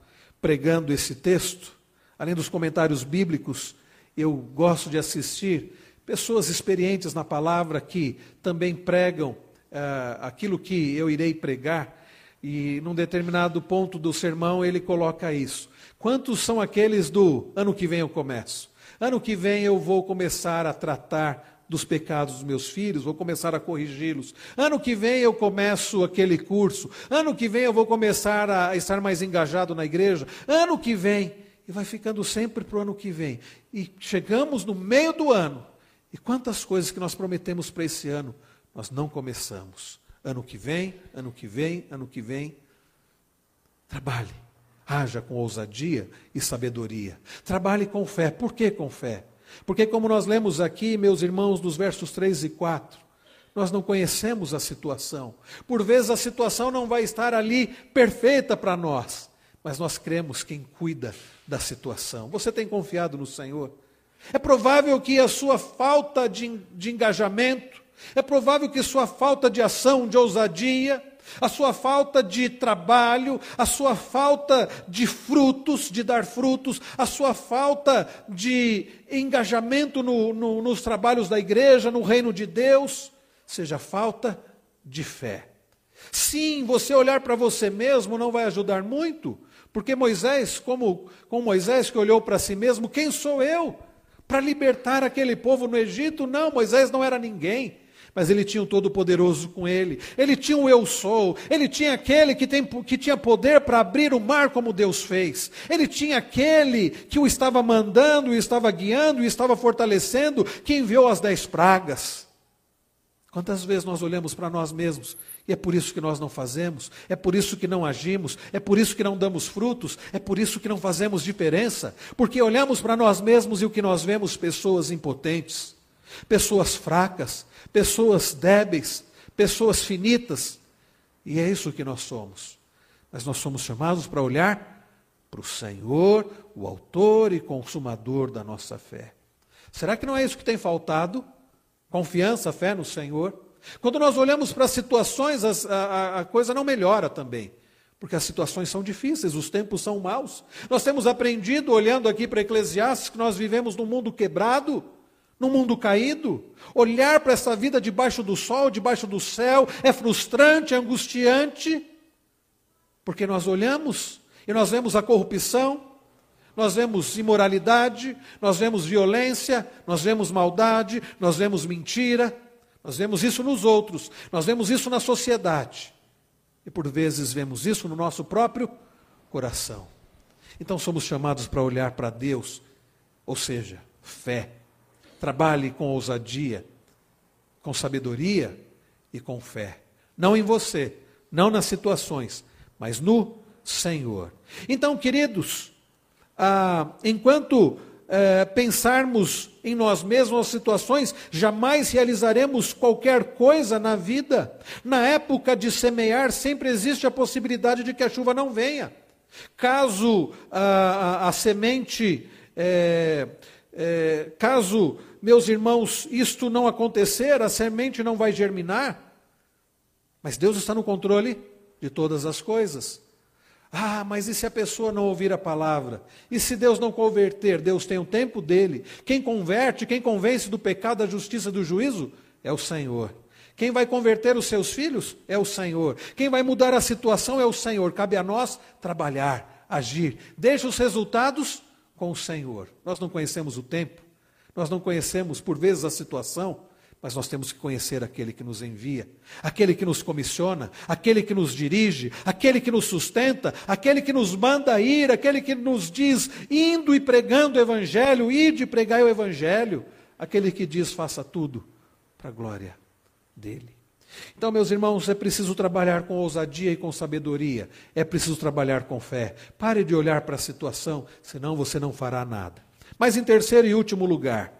pregando esse texto, além dos comentários bíblicos, eu gosto de assistir pessoas experientes na palavra que também pregam uh, aquilo que eu irei pregar. E num determinado ponto do sermão ele coloca isso. Quantos são aqueles do ano que vem eu começo? Ano que vem eu vou começar a tratar dos pecados dos meus filhos, vou começar a corrigi-los. Ano que vem eu começo aquele curso. Ano que vem eu vou começar a estar mais engajado na igreja. Ano que vem. E vai ficando sempre para o ano que vem. E chegamos no meio do ano. E quantas coisas que nós prometemos para esse ano, nós não começamos. Ano que vem, ano que vem, ano que vem. Trabalhe. Haja com ousadia e sabedoria. Trabalhe com fé. Por que com fé? Porque, como nós lemos aqui, meus irmãos, dos versos 3 e 4, nós não conhecemos a situação. Por vezes a situação não vai estar ali perfeita para nós, mas nós cremos quem cuida da situação. Você tem confiado no Senhor? É provável que a sua falta de, de engajamento, é provável que sua falta de ação, de ousadia, a sua falta de trabalho, a sua falta de frutos, de dar frutos, a sua falta de engajamento no, no, nos trabalhos da igreja, no reino de Deus, seja falta de fé. Sim, você olhar para você mesmo não vai ajudar muito, porque Moisés, como, como Moisés que olhou para si mesmo, quem sou eu para libertar aquele povo no Egito? Não, Moisés não era ninguém mas ele tinha o Todo-Poderoso com ele. Ele tinha o Eu Sou. Ele tinha aquele que, tem, que tinha poder para abrir o mar como Deus fez. Ele tinha aquele que o estava mandando, o estava guiando, o estava fortalecendo, que enviou as dez pragas. Quantas vezes nós olhamos para nós mesmos e é por isso que nós não fazemos, é por isso que não agimos, é por isso que não damos frutos, é por isso que não fazemos diferença, porque olhamos para nós mesmos e o que nós vemos pessoas impotentes, pessoas fracas, pessoas débeis, pessoas finitas. E é isso que nós somos. mas nós somos chamados para olhar para o Senhor, o Autor e Consumador da nossa fé. Será que não é isso que tem faltado? Confiança, fé no Senhor? Quando nós olhamos para as situações, a, a, a coisa não melhora também. Porque as situações são difíceis, os tempos são maus. Nós temos aprendido, olhando aqui para Eclesiastes, que nós vivemos num mundo quebrado, num mundo caído. Olhar para essa vida debaixo do sol, debaixo do céu, é frustrante, é angustiante. Porque nós olhamos e nós vemos a corrupção, nós vemos imoralidade, nós vemos violência, nós vemos maldade, nós vemos mentira, nós vemos isso nos outros, nós vemos isso na sociedade. E por vezes vemos isso no nosso próprio coração. Então somos chamados para olhar para Deus, ou seja, fé. Trabalhe com ousadia, com sabedoria e com fé. Não em você, não nas situações, mas no Senhor. Então, queridos, ah, enquanto eh, pensarmos em nós mesmos, as situações, jamais realizaremos qualquer coisa na vida. Na época de semear, sempre existe a possibilidade de que a chuva não venha. Caso a, a, a semente, é, é, caso, meus irmãos, isto não acontecer, a semente não vai germinar. Mas Deus está no controle de todas as coisas. Ah, mas e se a pessoa não ouvir a palavra? E se Deus não converter? Deus tem o tempo dele. Quem converte, quem convence do pecado, da justiça, do juízo é o Senhor. Quem vai converter os seus filhos é o Senhor. Quem vai mudar a situação é o Senhor. Cabe a nós trabalhar, agir. Deixa os resultados com o Senhor. Nós não conhecemos o tempo, nós não conhecemos, por vezes, a situação, mas nós temos que conhecer aquele que nos envia, aquele que nos comissiona, aquele que nos dirige, aquele que nos sustenta, aquele que nos manda ir, aquele que nos diz, indo e pregando o Evangelho, ide e pregai o Evangelho, aquele que diz, faça tudo para a glória dele. Então, meus irmãos, é preciso trabalhar com ousadia e com sabedoria, é preciso trabalhar com fé. Pare de olhar para a situação, senão você não fará nada. Mas, em terceiro e último lugar,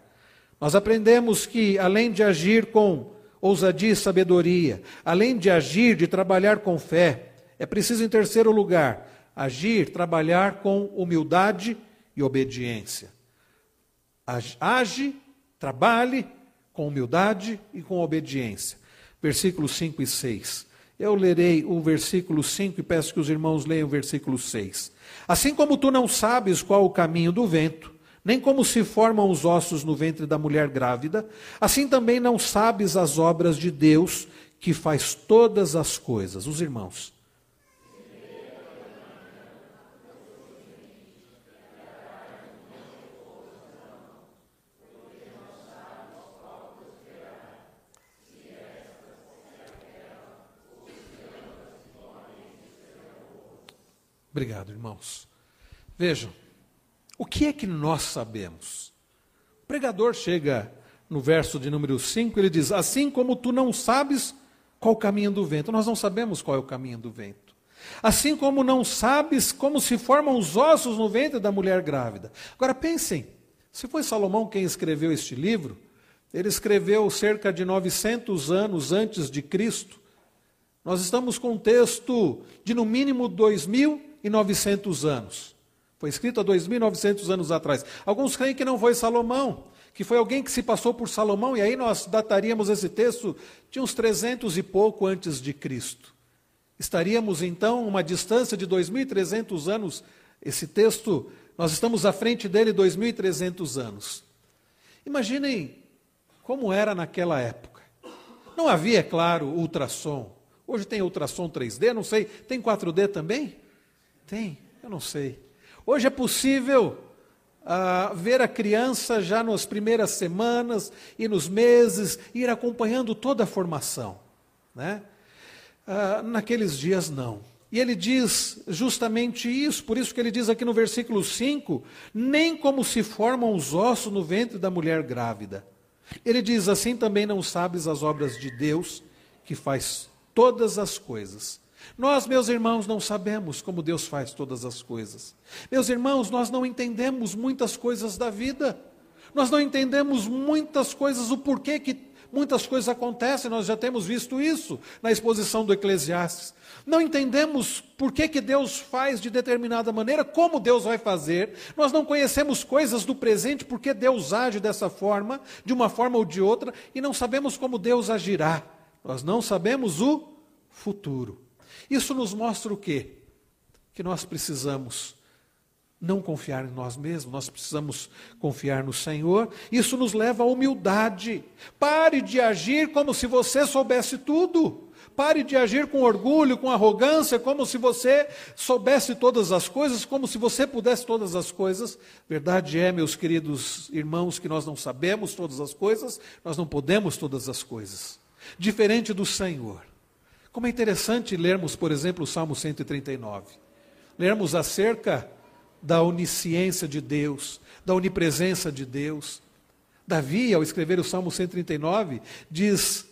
nós aprendemos que, além de agir com ousadia e sabedoria, além de agir, de trabalhar com fé, é preciso, em terceiro lugar, agir, trabalhar com humildade e obediência. Age, trabalhe com humildade e com obediência. Versículos 5 e 6. Eu lerei o versículo 5 e peço que os irmãos leiam o versículo 6. Assim como tu não sabes qual o caminho do vento, nem como se formam os ossos no ventre da mulher grávida, assim também não sabes as obras de Deus que faz todas as coisas. Os irmãos. Obrigado, irmãos. Vejam, o que é que nós sabemos? O pregador chega no verso de número 5, ele diz: Assim como tu não sabes qual o caminho do vento, nós não sabemos qual é o caminho do vento. Assim como não sabes como se formam os ossos no ventre da mulher grávida. Agora pensem, se foi Salomão quem escreveu este livro, ele escreveu cerca de 900 anos antes de Cristo. Nós estamos com um texto de no mínimo 2.900 anos. Foi escrito há 2.900 anos atrás. Alguns creem que não foi Salomão, que foi alguém que se passou por Salomão, e aí nós dataríamos esse texto de uns 300 e pouco antes de Cristo. Estaríamos então uma distância de 2.300 anos. Esse texto, nós estamos à frente dele 2.300 anos. Imaginem como era naquela época. Não havia, é claro, ultrassom. Hoje tem ultrassom 3D, não sei. Tem 4D também? Tem, eu não sei. Hoje é possível ah, ver a criança já nas primeiras semanas e nos meses, ir acompanhando toda a formação. Né? Ah, naqueles dias, não. E ele diz justamente isso, por isso que ele diz aqui no versículo 5: nem como se formam os ossos no ventre da mulher grávida. Ele diz assim também não sabes as obras de Deus, que faz todas as coisas nós, meus irmãos, não sabemos como Deus faz todas as coisas. Meus irmãos, nós não entendemos muitas coisas da vida. Nós não entendemos muitas coisas, o porquê que muitas coisas acontecem, nós já temos visto isso na exposição do Eclesiastes. Não entendemos por que, que Deus faz de determinada maneira, como Deus vai fazer, nós não conhecemos coisas do presente, porque Deus age dessa forma, de uma forma ou de outra, e não sabemos como Deus agirá. Nós não sabemos o futuro. Isso nos mostra o quê? Que nós precisamos não confiar em nós mesmos, nós precisamos confiar no Senhor. Isso nos leva à humildade. Pare de agir como se você soubesse tudo. Pare de agir com orgulho, com arrogância, como se você soubesse todas as coisas, como se você pudesse todas as coisas. Verdade é, meus queridos irmãos, que nós não sabemos todas as coisas, nós não podemos todas as coisas. Diferente do Senhor. Como é interessante lermos, por exemplo, o Salmo 139. Lermos acerca da onisciência de Deus, da onipresença de Deus. Davi, ao escrever o Salmo 139, diz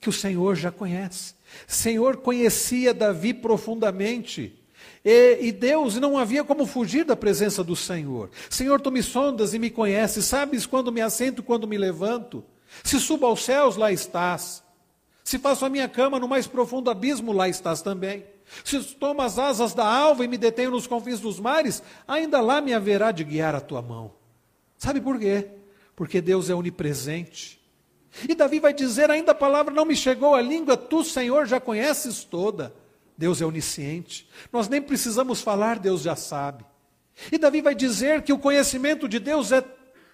que o Senhor já conhece. Senhor conhecia Davi profundamente. E, e, Deus não havia como fugir da presença do Senhor. Senhor, tu me sondas e me conheces, sabes quando me assento, quando me levanto. Se subo aos céus, lá estás. Se faço a minha cama no mais profundo abismo, lá estás também. Se tomo as asas da alva e me detenho nos confins dos mares, ainda lá me haverá de guiar a tua mão. Sabe por quê? Porque Deus é onipresente. E Davi vai dizer: ainda a palavra não me chegou à língua, tu, Senhor, já conheces toda. Deus é onisciente. Nós nem precisamos falar, Deus já sabe. E Davi vai dizer que o conhecimento de Deus é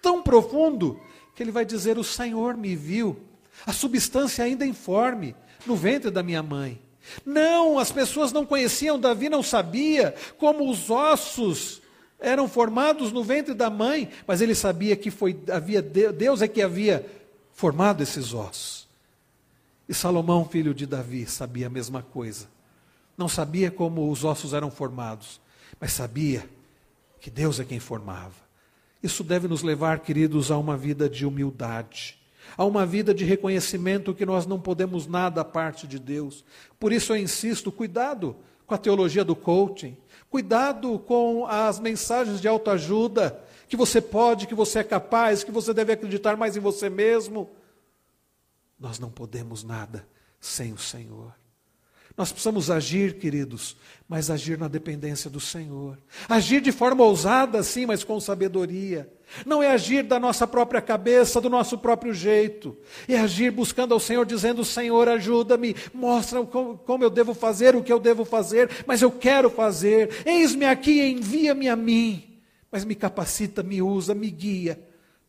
tão profundo que ele vai dizer: O Senhor me viu, a substância ainda informe, no ventre da minha mãe. Não, as pessoas não conheciam, Davi não sabia como os ossos eram formados no ventre da mãe, mas ele sabia que foi havia Deus é que havia formado esses ossos. E Salomão, filho de Davi, sabia a mesma coisa. Não sabia como os ossos eram formados, mas sabia que Deus é quem formava. Isso deve nos levar, queridos, a uma vida de humildade a uma vida de reconhecimento que nós não podemos nada à parte de Deus. Por isso eu insisto, cuidado com a teologia do coaching, cuidado com as mensagens de autoajuda, que você pode, que você é capaz, que você deve acreditar mais em você mesmo. Nós não podemos nada sem o Senhor. Nós precisamos agir, queridos, mas agir na dependência do Senhor. Agir de forma ousada, sim, mas com sabedoria. Não é agir da nossa própria cabeça, do nosso próprio jeito. É agir buscando ao Senhor, dizendo: Senhor, ajuda-me, mostra como eu devo fazer, o que eu devo fazer, mas eu quero fazer. Eis-me aqui, envia-me a mim. Mas me capacita, me usa, me guia.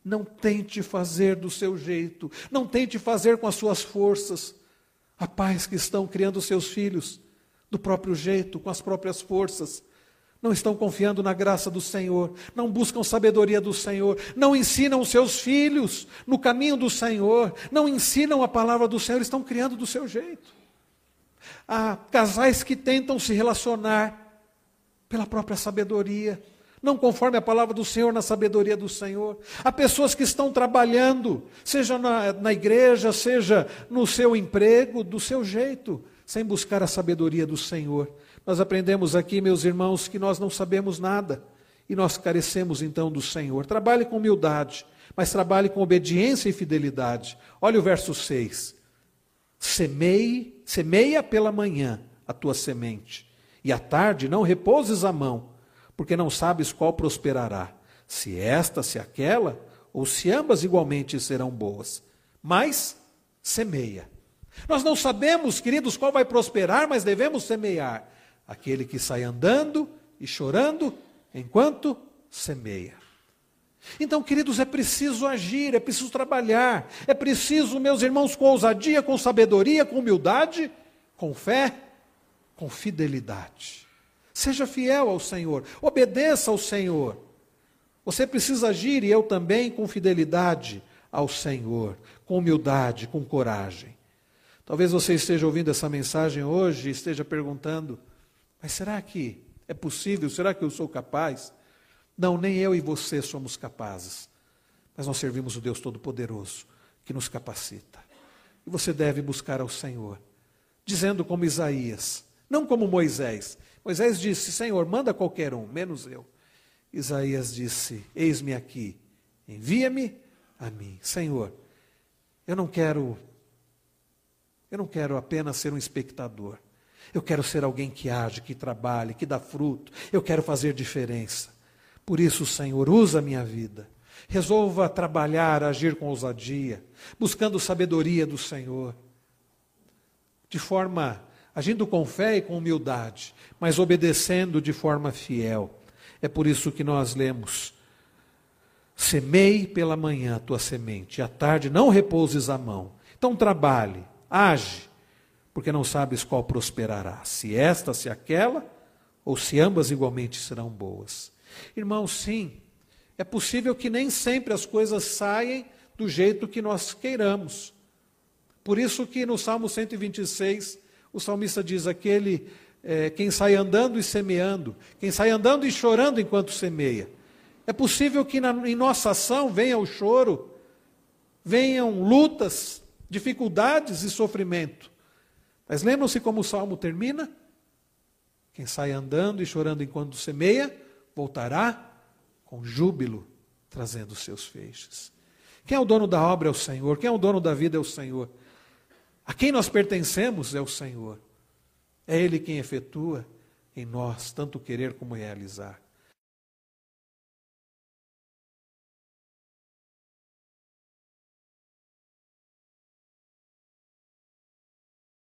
Não tente fazer do seu jeito, não tente fazer com as suas forças. Há pais que estão criando seus filhos do próprio jeito, com as próprias forças. Não estão confiando na graça do Senhor, não buscam sabedoria do Senhor, não ensinam os seus filhos no caminho do Senhor, não ensinam a palavra do Senhor, estão criando do seu jeito. Há casais que tentam se relacionar pela própria sabedoria, não conforme a palavra do Senhor, na sabedoria do Senhor. Há pessoas que estão trabalhando, seja na, na igreja, seja no seu emprego, do seu jeito, sem buscar a sabedoria do Senhor. Nós aprendemos aqui, meus irmãos, que nós não sabemos nada e nós carecemos então do Senhor. Trabalhe com humildade, mas trabalhe com obediência e fidelidade. Olha o verso 6. Semeie, semeia pela manhã a tua semente, e à tarde não repouses a mão porque não sabes qual prosperará, se esta, se aquela, ou se ambas igualmente serão boas. Mas semeia. Nós não sabemos, queridos, qual vai prosperar, mas devemos semear. Aquele que sai andando e chorando enquanto semeia. Então, queridos, é preciso agir, é preciso trabalhar, é preciso, meus irmãos, com ousadia, com sabedoria, com humildade, com fé, com fidelidade. Seja fiel ao Senhor, obedeça ao Senhor. Você precisa agir, e eu também, com fidelidade ao Senhor, com humildade, com coragem. Talvez você esteja ouvindo essa mensagem hoje e esteja perguntando: mas será que é possível? Será que eu sou capaz? Não, nem eu e você somos capazes. Mas nós servimos o Deus Todo-Poderoso que nos capacita. E você deve buscar ao Senhor, dizendo como Isaías, não como Moisés, Moisés disse: Senhor, manda qualquer um, menos eu. Isaías disse: Eis-me aqui, envia-me a mim. Senhor, Eu não quero eu não quero apenas ser um espectador. Eu quero ser alguém que age, que trabalhe, que dá fruto. Eu quero fazer diferença. Por isso, Senhor, usa a minha vida. Resolva trabalhar, agir com ousadia, buscando sabedoria do Senhor, de forma agindo com fé e com humildade, mas obedecendo de forma fiel. É por isso que nós lemos: Semei pela manhã a tua semente, à tarde não repouses a mão. Então trabalhe, age, porque não sabes qual prosperará, se esta, se aquela, ou se ambas igualmente serão boas. Irmãos, sim, é possível que nem sempre as coisas saem do jeito que nós queiramos. Por isso que no Salmo 126, o salmista diz: aquele é, quem sai andando e semeando, quem sai andando e chorando enquanto semeia. É possível que na, em nossa ação venha o choro, venham lutas, dificuldades e sofrimento. Mas lembram-se como o salmo termina? Quem sai andando e chorando enquanto semeia, voltará com júbilo, trazendo seus feixes. Quem é o dono da obra é o Senhor, quem é o dono da vida é o Senhor. A quem nós pertencemos é o Senhor. É Ele quem efetua em nós tanto querer como realizar.